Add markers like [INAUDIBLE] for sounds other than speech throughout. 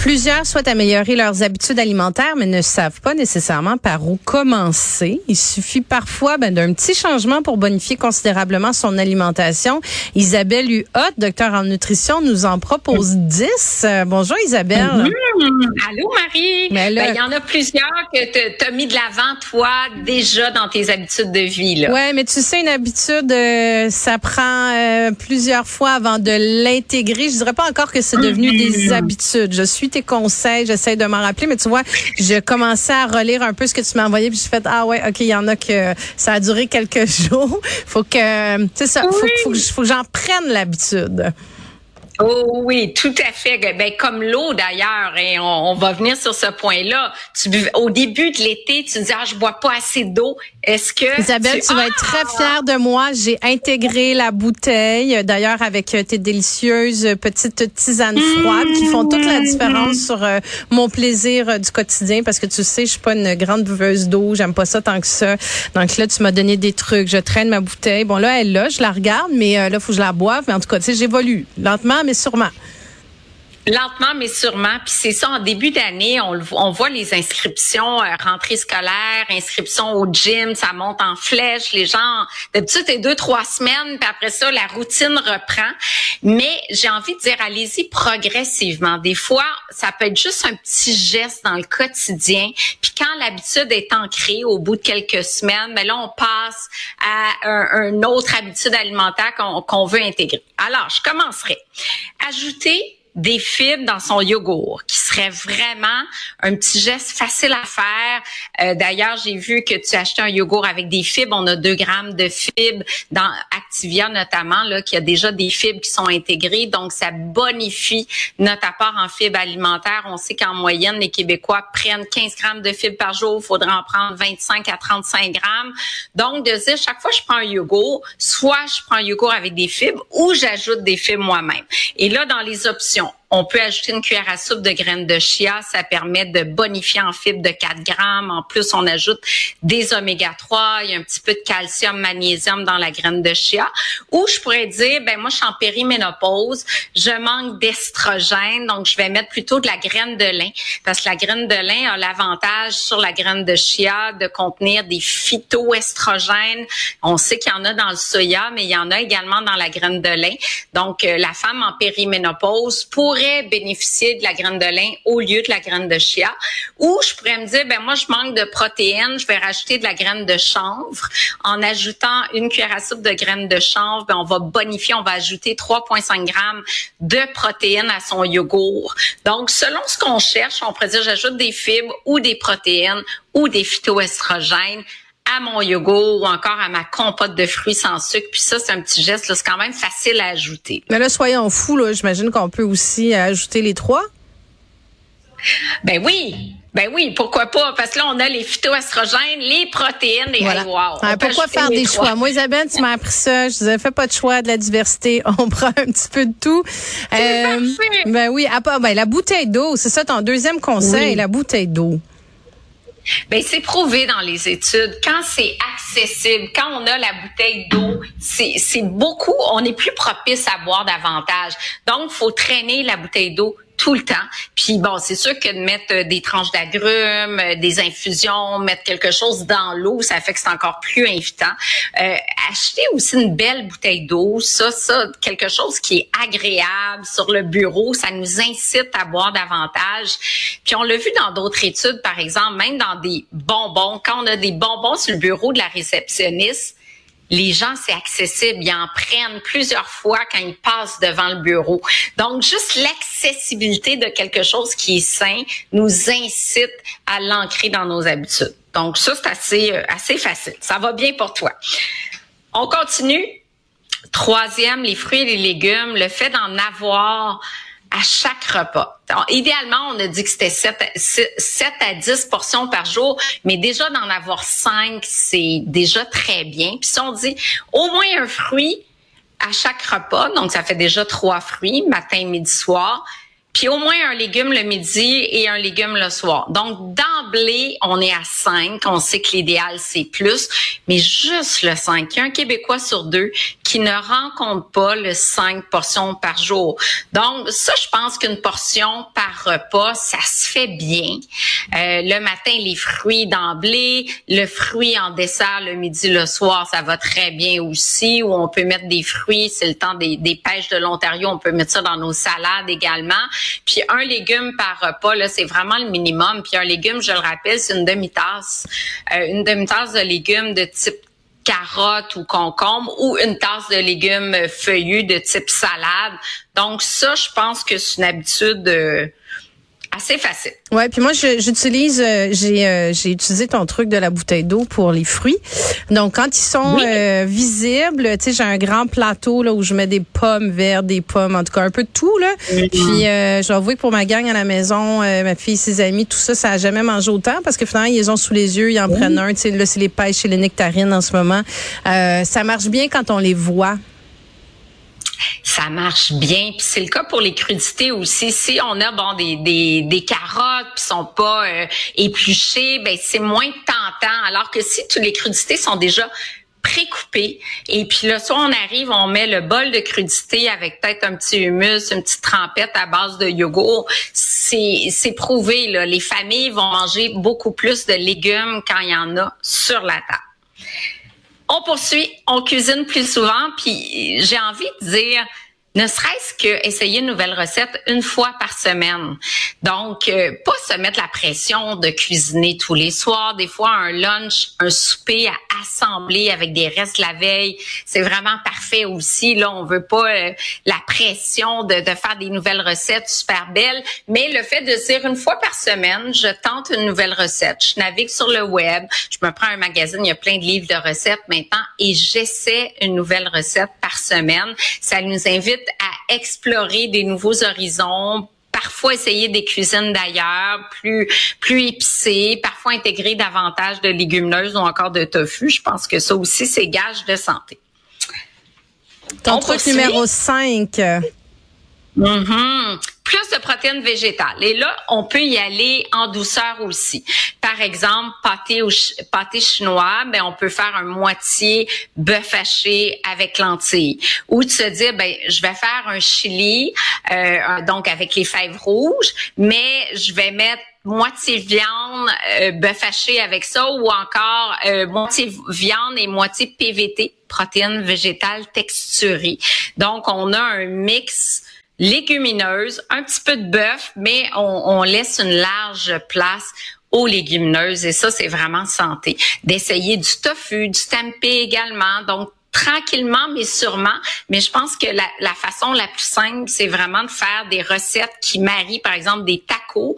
Plusieurs souhaitent améliorer leurs habitudes alimentaires, mais ne savent pas nécessairement par où commencer. Il suffit parfois ben, d'un petit changement pour bonifier considérablement son alimentation. Isabelle Huot, docteur en nutrition, nous en propose 10. Euh, bonjour Isabelle. Allô Marie? Ben, il y en a plusieurs que tu as mis de l'avant, toi, déjà dans tes habitudes de vie. Oui, mais tu sais, une habitude, euh, ça prend euh, plusieurs fois avant de l'intégrer. Je dirais pas encore que c'est devenu des mmh. habitudes. Je suis tes conseils, j'essaie de m'en rappeler, mais tu vois, je commençais à relire un peu ce que tu m'as envoyé, puis je fait ah ouais, ok, il y en a que ça a duré quelques [LAUGHS] jours. Faut que, c'est ça, faut, faut, faut que j'en prenne l'habitude. Oh oui, tout à fait. Ben, comme l'eau d'ailleurs, et on, va venir sur ce point-là. au début de l'été, tu dis ah je bois pas assez d'eau. Est-ce que Isabelle, tu, vas être très ah! fière de moi. J'ai intégré la bouteille, d'ailleurs avec euh, tes délicieuses petites tisanes froides qui font toute la différence mmh. sur euh, mon plaisir euh, du quotidien parce que tu sais, je suis pas une grande buveuse d'eau, j'aime pas ça tant que ça. Donc là, tu m'as donné des trucs. Je traîne ma bouteille. Bon là, elle là, je la regarde, mais là, faut que je la boive. Mais en tout cas, tu sais, j'évolue lentement, mais sûrement. Lentement, mais sûrement. Puis c'est ça, en début d'année, on, on voit les inscriptions, euh, rentrée scolaire, inscriptions au gym, ça monte en flèche. Les gens, d'habitude, c'est deux, trois semaines, puis après ça, la routine reprend. Mais j'ai envie de dire, allez-y progressivement. Des fois, ça peut être juste un petit geste dans le quotidien. Puis quand l'habitude est ancrée, au bout de quelques semaines, mais ben là, on passe à un, une autre habitude alimentaire qu'on veut intégrer. Alors, je commencerai. Ajouter des fibres dans son yogourt, qui serait vraiment un petit geste facile à faire. Euh, d'ailleurs, j'ai vu que tu achetais un yogourt avec des fibres. On a 2 grammes de fibres dans Activia notamment, là, qui a déjà des fibres qui sont intégrées. Donc, ça bonifie notre apport en fibres alimentaires. On sait qu'en moyenne, les Québécois prennent 15 grammes de fibres par jour. Il faudrait en prendre 25 à 35 grammes. Donc, de dire, chaque fois que je prends un yogourt, soit je prends un yogourt avec des fibres ou j'ajoute des fibres moi-même. Et là, dans les options, now. On peut ajouter une cuillère à soupe de graines de chia. Ça permet de bonifier en fibres de 4 grammes. En plus, on ajoute des oméga 3. Il y a un petit peu de calcium, magnésium dans la graine de chia. Ou je pourrais dire, ben moi, je suis en périménopause. Je manque d'estrogène. Donc, je vais mettre plutôt de la graine de lin. Parce que la graine de lin a l'avantage sur la graine de chia de contenir des phytoestrogènes. On sait qu'il y en a dans le soya, mais il y en a également dans la graine de lin. Donc, euh, la femme en périménopause pour bénéficier de la graine de lin au lieu de la graine de chia. Ou je pourrais me dire, ben moi, je manque de protéines, je vais rajouter de la graine de chanvre. En ajoutant une cuillère à soupe de graines de chanvre, ben on va bonifier, on va ajouter 3,5 grammes de protéines à son yogourt. Donc, selon ce qu'on cherche, on pourrait dire, j'ajoute des fibres ou des protéines ou des phytoestrogènes à mon yogourt ou encore à ma compote de fruits sans sucre. Puis ça, c'est un petit geste, c'est quand même facile à ajouter. Mais là, soyons fous, là, j'imagine qu'on peut aussi ajouter les trois. Ben oui, ben oui, pourquoi pas? Parce que là, on a les phytoestrogènes, les protéines et voilà. wow, pourquoi faire des choix? Moi, Isabelle, tu m'as appris ça. Je disais, fais pas de choix de la diversité. [LAUGHS] On prend un petit peu de tout. Euh, ben oui, à part, ben, la bouteille d'eau, c'est ça ton deuxième conseil, la bouteille d'eau. Ben c'est prouvé dans les études. Quand c'est accessible, quand on a la bouteille d'eau, c'est beaucoup. On est plus propice à boire davantage. Donc, faut traîner la bouteille d'eau tout le temps. Puis bon, c'est sûr que de mettre euh, des tranches d'agrumes, euh, des infusions, mettre quelque chose dans l'eau, ça fait que c'est encore plus invitant. Euh, acheter aussi une belle bouteille d'eau, ça, ça, quelque chose qui est agréable sur le bureau, ça nous incite à boire davantage. Puis on l'a vu dans d'autres études, par exemple, même dans des bonbons, quand on a des bonbons sur le bureau de la réceptionniste, les gens, c'est accessible. Ils en prennent plusieurs fois quand ils passent devant le bureau. Donc, juste l'accessibilité de quelque chose qui est sain nous incite à l'ancrer dans nos habitudes. Donc, ça, c'est assez, euh, facile. Ça va bien pour toi. On continue. Troisième, les fruits et les légumes. Le fait d'en avoir à chaque repas. idéalement, on a dit que c'était 7, 7, à 10 portions par jour, mais déjà d'en avoir 5, c'est déjà très bien. Puis si on dit au moins un fruit à chaque repas. Donc, ça fait déjà trois fruits, matin, midi, soir puis au moins un légume le midi et un légume le soir. Donc, d'emblée, on est à 5. On sait que l'idéal, c'est plus, mais juste le 5. Il y a un Québécois sur deux qui ne rencontre pas le 5 portions par jour. Donc, ça, je pense qu'une portion par repas, ça se fait bien. Euh, le matin, les fruits d'emblée, le fruit en dessert le midi, le soir, ça va très bien aussi. Ou on peut mettre des fruits, c'est le temps des, pêches de l'Ontario, on peut mettre ça dans nos salades également. Puis un légume par repas, là, c'est vraiment le minimum. Puis un légume, je le rappelle, c'est une demi-tasse. Euh, une demi-tasse de légumes de type carotte ou concombre ou une tasse de légumes feuillus de type salade. Donc ça, je pense que c'est une habitude euh, assez facile. Ouais, puis moi j'utilise euh, j'ai euh, j'ai utilisé ton truc de la bouteille d'eau pour les fruits. Donc quand ils sont euh, visibles, tu sais j'ai un grand plateau là où je mets des pommes vertes, des pommes en tout cas un peu de tout là. Puis je dois avouer que pour ma gang à la maison, ma fille, ses amis, tout ça ça a jamais mangé autant parce que finalement ils ont sous les yeux, ils en prennent un, tu sais là c'est les pêches et les nectarines en ce moment. ça marche bien quand on les voit ça marche bien. Puis c'est le cas pour les crudités aussi. Si on a bon des des, des carottes qui sont pas euh, épluchées, ben c'est moins tentant. Alors que si toutes les crudités sont déjà précoupées et puis là soit on arrive, on met le bol de crudités avec peut-être un petit humus, une petite trempette à base de yogourt. C'est c'est prouvé là. Les familles vont manger beaucoup plus de légumes quand il y en a sur la table on poursuit, on cuisine plus souvent, puis j'ai envie de dire, ne serait-ce que essayer une nouvelle recette une fois par semaine. Donc, euh, pas se mettre la pression de cuisiner tous les soirs. Des fois, un lunch, un souper à assembler avec des restes la veille, c'est vraiment parfait aussi. Là, on veut pas euh, la pression de, de, faire des nouvelles recettes super belles, mais le fait de dire une fois par semaine, je tente une nouvelle recette. Je navigue sur le web, je me prends un magazine, il y a plein de livres de recettes maintenant, et j'essaie une nouvelle recette par semaine. Ça nous invite à explorer des nouveaux horizons, parfois essayer des cuisines d'ailleurs, plus plus épicées, parfois intégrer davantage de légumineuses ou encore de tofu. Je pense que ça aussi, c'est gage de santé. Ton truc numéro 5. Mm plus de protéines végétales. Et là, on peut y aller en douceur aussi. Par exemple, pâté, pâté chinois, ben on peut faire un moitié bœuf haché avec lentilles. Ou de se dire, ben je vais faire un chili, euh, donc avec les fèves rouges, mais je vais mettre moitié viande, euh, bœuf haché avec ça, ou encore euh, moitié viande et moitié PVT, protéines végétales texturées. Donc, on a un mix légumineuses, un petit peu de bœuf, mais on, laisse une large place aux légumineuses et ça c'est vraiment santé. D'essayer du tofu, du tempeh également. Donc tranquillement mais sûrement. Mais je pense que la, la façon la plus simple, c'est vraiment de faire des recettes qui marient, par exemple, des tacos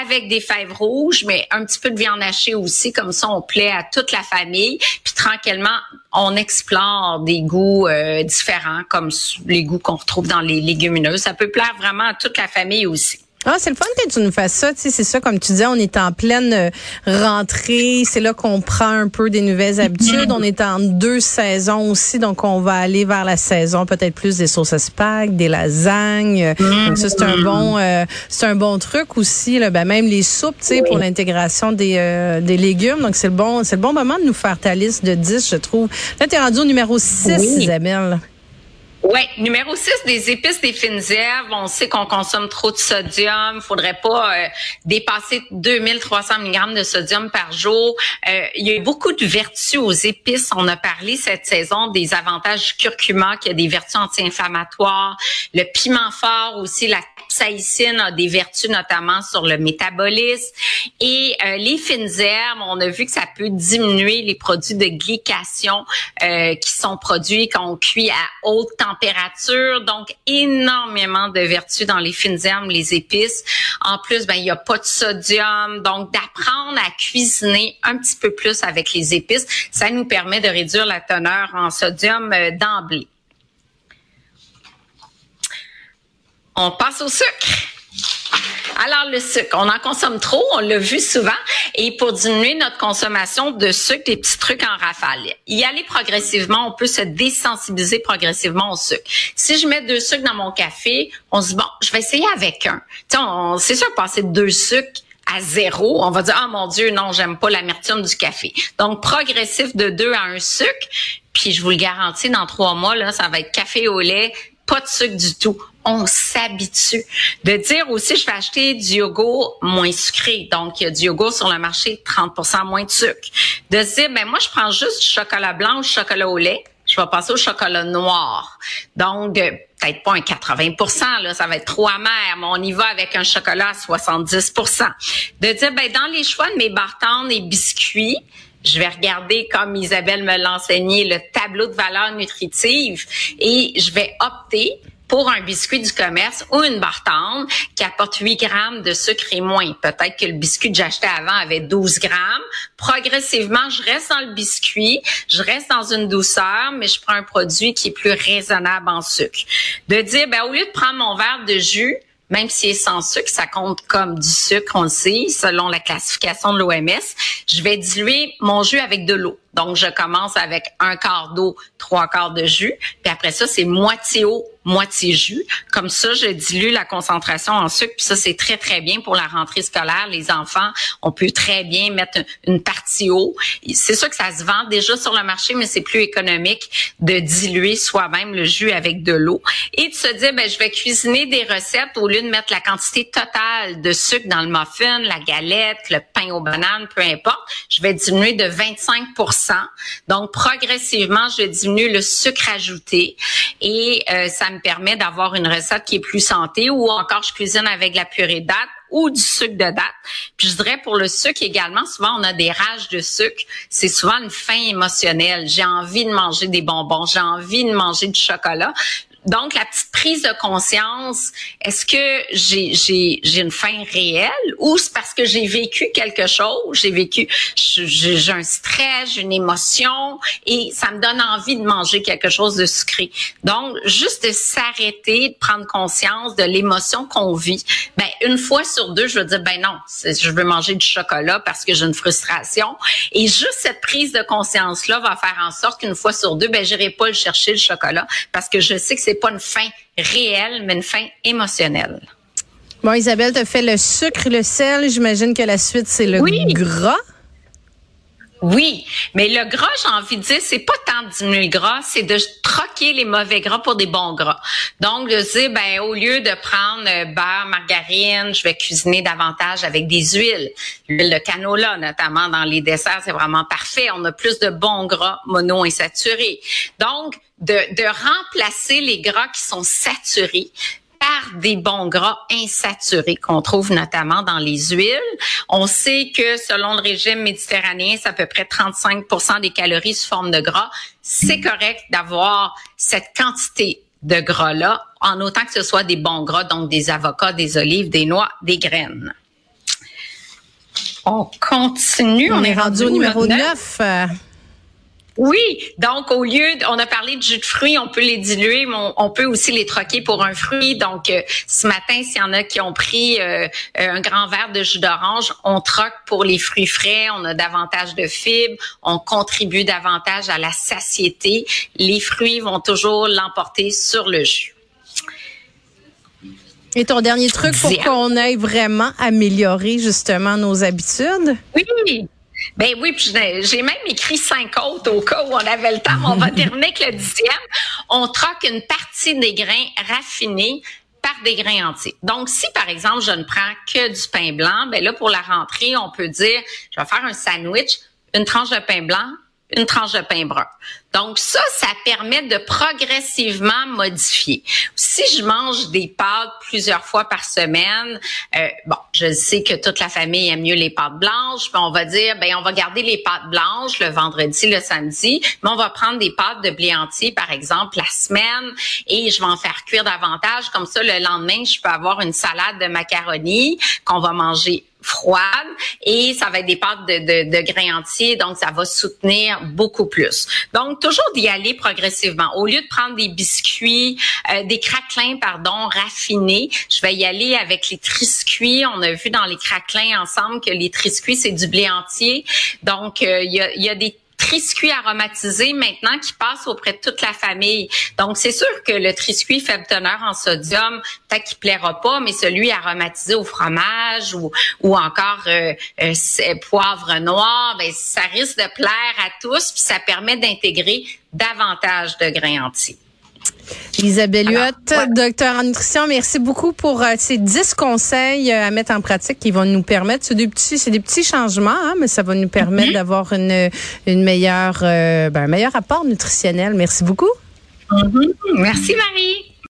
avec des fèves rouges, mais un petit peu de viande hachée aussi, comme ça on plaît à toute la famille. Puis tranquillement, on explore des goûts euh, différents, comme les goûts qu'on retrouve dans les légumineuses. Ça peut plaire vraiment à toute la famille aussi. Ah, c'est le fun que tu nous fasses ça. Tu sais, c'est ça, comme tu disais, on est en pleine euh, rentrée. C'est là qu'on prend un peu des nouvelles habitudes. On est en deux saisons aussi, donc on va aller vers la saison peut-être plus des sauces à spag, des lasagnes. Donc ça, c'est un bon, euh, c'est un bon truc aussi. Là. Ben, même les soupes, tu sais, pour l'intégration des, euh, des légumes. Donc c'est le bon, c'est le bon moment de nous faire ta liste de 10, je trouve. Là, tu es rendu au numéro 6, Isabelle. Oui, numéro 6, des épices, des fines herbes. On sait qu'on consomme trop de sodium. Faudrait pas euh, dépasser 2300 mg de sodium par jour. Euh, il y a beaucoup de vertus aux épices. On a parlé cette saison des avantages du curcuma qui a des vertus anti-inflammatoires. Le piment fort aussi, la capsaïcine a des vertus notamment sur le métabolisme. Et euh, les fines herbes, on a vu que ça peut diminuer les produits de glycation qui sont produits quand on cuit à haute température donc énormément de vertus dans les fines herbes, les épices. En plus, ben il y a pas de sodium, donc d'apprendre à cuisiner un petit peu plus avec les épices, ça nous permet de réduire la teneur en sodium euh, d'emblée. On passe au sucre. Alors, le sucre, on en consomme trop, on l'a vu souvent. Et pour diminuer notre consommation de sucre, des petits trucs en rafale. Y aller progressivement, on peut se désensibiliser progressivement au sucre. Si je mets deux sucres dans mon café, on se dit, bon, je vais essayer avec un. C'est sûr, passer de deux sucres à zéro, on va dire, ah mon Dieu, non, j'aime pas l'amertume du café. Donc, progressif de deux à un sucre. Puis, je vous le garantis, dans trois mois, là, ça va être café au lait, pas de sucre du tout on s'habitue. De dire aussi, je vais acheter du yogourt moins sucré. Donc, il y a du yogourt sur le marché, 30% moins de sucre. De dire, ben moi, je prends juste du chocolat blanc ou du chocolat au lait. Je vais passer au chocolat noir. Donc, euh, peut-être pas un 80 là, ça va être trop amer, mais on y va avec un chocolat à 70% De dire, ben dans les choix de mes bartons et biscuits, je vais regarder, comme Isabelle me l'enseignait, le tableau de valeur nutritive et je vais opter pour un biscuit du commerce ou une bartende qui apporte 8 grammes de sucre et moins. Peut-être que le biscuit que j'achetais avant avait 12 grammes. Progressivement, je reste dans le biscuit, je reste dans une douceur, mais je prends un produit qui est plus raisonnable en sucre. De dire, ben, au lieu de prendre mon verre de jus, même si est sans sucre, ça compte comme du sucre, on le sait, selon la classification de l'OMS. Je vais diluer mon jus avec de l'eau. Donc, je commence avec un quart d'eau, trois quarts de jus. Puis après ça, c'est moitié eau, moitié jus. Comme ça, je dilue la concentration en sucre. Puis ça, c'est très, très bien pour la rentrée scolaire. Les enfants, on peut très bien mettre une partie eau. C'est sûr que ça se vend déjà sur le marché, mais c'est plus économique de diluer soi-même le jus avec de l'eau. Et de se dire, ben, je vais cuisiner des recettes au lieu de mettre la quantité totale de sucre dans le muffin, la galette, le pain aux bananes, peu importe. Je vais diminuer de 25 donc, progressivement, je diminue le sucre ajouté et euh, ça me permet d'avoir une recette qui est plus santé ou encore je cuisine avec la purée de date ou du sucre de date. Puis je dirais pour le sucre également, souvent on a des rages de sucre. C'est souvent une faim émotionnelle. J'ai envie de manger des bonbons, j'ai envie de manger du chocolat donc, la petite prise de conscience, est-ce que j'ai, j'ai, j'ai une faim réelle ou c'est parce que j'ai vécu quelque chose, j'ai vécu, j'ai, un stress, j'ai une émotion et ça me donne envie de manger quelque chose de sucré. Donc, juste de s'arrêter, de prendre conscience de l'émotion qu'on vit. Ben, une fois sur deux, je veux dire, ben non, je veux manger du chocolat parce que j'ai une frustration. Et juste cette prise de conscience-là va faire en sorte qu'une fois sur deux, ben, j'irai pas le chercher le chocolat parce que je sais que c'est pas une fin réelle, mais une fin émotionnelle. Bon, Isabelle, tu as fait le sucre, le sel. J'imagine que la suite, c'est le gras. Oui, mais le gras, j'ai envie de dire, c'est pas tant de diminuer le gras, c'est de troquer les mauvais gras pour des bons gras. Donc, de dire, ben, au lieu de prendre euh, beurre, margarine, je vais cuisiner davantage avec des huiles. L'huile de canola, notamment dans les desserts, c'est vraiment parfait. On a plus de bons gras monoinsaturés. Donc, de, de remplacer les gras qui sont saturés par des bons gras insaturés qu'on trouve notamment dans les huiles. On sait que selon le régime méditerranéen, c'est à peu près 35% des calories sous forme de gras. C'est correct d'avoir cette quantité de gras-là, en autant que ce soit des bons gras, donc des avocats, des olives, des noix, des graines. On continue. On, est rendu, au numéro 9. Oui, donc au lieu, on a parlé de jus de fruits, on peut les diluer, mais on, peut aussi les troquer pour un fruit. Donc euh, ce matin, s'il y en a qui ont pris euh, un grand verre de jus d'orange, on troque pour les fruits frais, on a davantage de fibres, on contribue davantage à la satiété. Les fruits vont toujours l'emporter sur le jus. Et ton dernier truc pour qu'on aille vraiment améliorer justement nos habitudes? Oui, ben oui, puis j'ai même écrit cinq autres au cas où on avait le temps. On va [LAUGHS] terminer avec le dixième. On troque une partie des grains raffinés par des grains entiers. Donc, si par exemple je ne prends que du pain blanc, ben là pour la rentrée, on peut dire, je vais faire un sandwich, une tranche de pain blanc, une tranche de pain brun. Donc ça, ça permet de progressivement modifier. Si je mange des pâtes plusieurs fois par semaine, euh, bon, je sais que toute la famille aime mieux les pâtes blanches, mais on va dire, ben on va garder les pâtes blanches le vendredi, le samedi, mais on va prendre des pâtes de blé entier, par exemple, la semaine, et je vais en faire cuire davantage. Comme ça, le lendemain, je peux avoir une salade de macaroni qu'on va manger froide et ça va être des pâtes de, de, de grains entiers, donc ça va soutenir beaucoup plus. Donc, toujours d'y aller progressivement. Au lieu de prendre des biscuits, euh, des craquelins, pardon, raffinés, je vais y aller avec les triscuits. On a vu dans les craquelins ensemble que les triscuits, c'est du blé entier. Donc, euh, il y, a, y a des triscuit aromatisé maintenant qui passe auprès de toute la famille. Donc, c'est sûr que le triscuit faible teneur en sodium, peut-être qu'il plaira pas, mais celui aromatisé au fromage ou, ou encore euh, euh, poivre noir, ben, ça risque de plaire à tous, puis ça permet d'intégrer davantage de grains entiers. Isabelle Huot, docteur en nutrition, merci beaucoup pour euh, ces 10 conseils euh, à mettre en pratique qui vont nous permettre, c'est des petits, c'est des petits changements, hein, mais ça va nous permettre mm-hmm. d'avoir une, une meilleure, euh, ben, un meilleur apport nutritionnel. Merci beaucoup. Mm-hmm. Merci Marie.